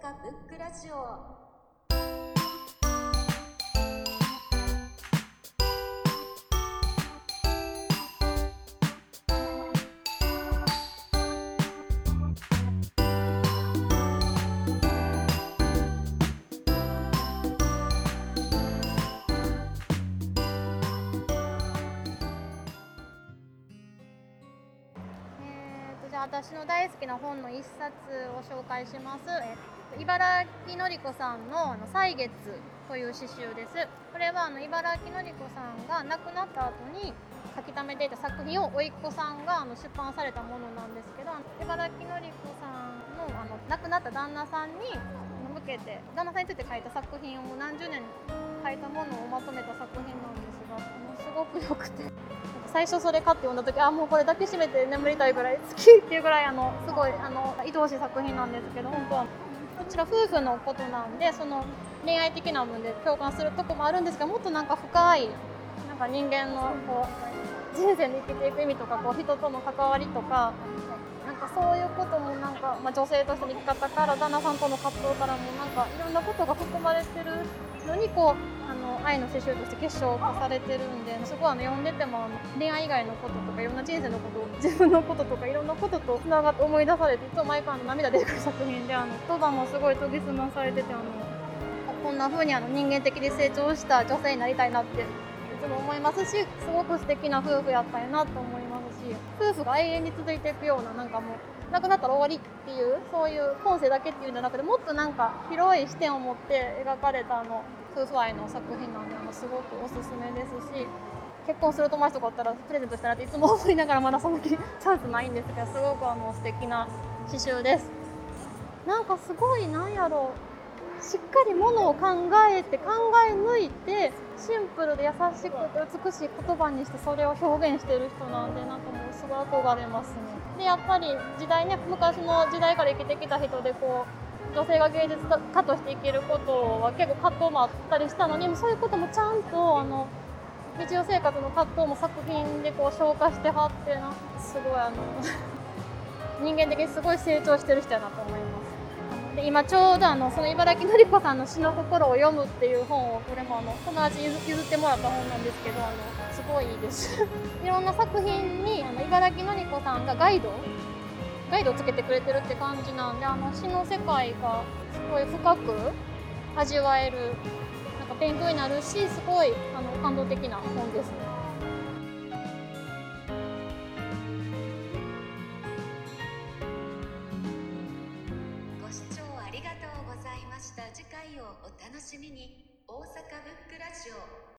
阪ブックラジオ。私の大好きな本の一冊を紹介します。えー茨城のり子さんの「あの歳月」という詩集です。これはあの茨城のり子さんが亡くなった後に書き溜めていた作品を甥っ子さんがあの出版されたものなんですけど、茨城のり子さんのあの亡くなった旦那さんに向けて旦那さんについて書いた作品をもう何十年書いたものをまとめた作品なんですが、あのすごく良くて。最初それ買って読んだ時あもうこれ抱きしめて眠りたいぐらい好きっていうぐらいあのすごいあの愛おしい作品なんですけど本当はこちら夫婦のことなんでその恋愛的な部分で共感するとこもあるんですがもっとなんか深いなんか人間のこう人生で生きていく意味とかこう人との関わりとかなんかそういうこともなんか、まあ、女性としての生き方から旦那さんとの葛藤からもなんかいろんなことが含まれてるのにこうあの愛の刺繍として結晶化されてるんですごいあの読んでても恋愛以外のこととかいろんな人生のこと自分のこととかいろんなこととつながって思い出されていつも毎回の涙出てくる作品であの言葉もすごい研ぎ澄まされててあのこんな風にあの人間的に成長した女性になりたいなってつも思いますしすごく素敵な夫婦やったんやなと思いますし夫婦が永遠に続いていくようななんかもう亡くなったら終わりっていうそういう今世だけっていうんじゃなくてもっとなんか広い視点を持って描かれたあの夫婦愛の作品なんであのすごくおすすめですし結婚する友達とかおったらプレゼントしたらっていつも思いながらまだその気チャンスないんですがすごくあの素敵な刺繍です。なんかすごいなんやろうしっかりものを考えて考え抜いてシンプルで優しくて美しい言葉にしてそれを表現してる人なんでなんかもうすごい憧れますね。でやっぱり時代ね昔の時代から生きてきた人でこう女性が芸術家として生きることは結構葛藤もあったりしたのにそういうこともちゃんとあの日常生活の葛藤も作品でこう消化してはってなすごいあの 人間的にすごい成長してる人やなと思います。で今ちょうどあのその茨城のり子さんの詩の心を読むっていう本をこれもあの友達に譲ってもらった本なんですけどあのすごいいいです いろんな作品にあの茨城のり子さんがガイドガイドをつけてくれてるって感じなんであの詩の世界がすごい深く味わえるなんか勉強になるしすごいあの感動的な本ですね。をお楽しみに。大阪ブックラジオ。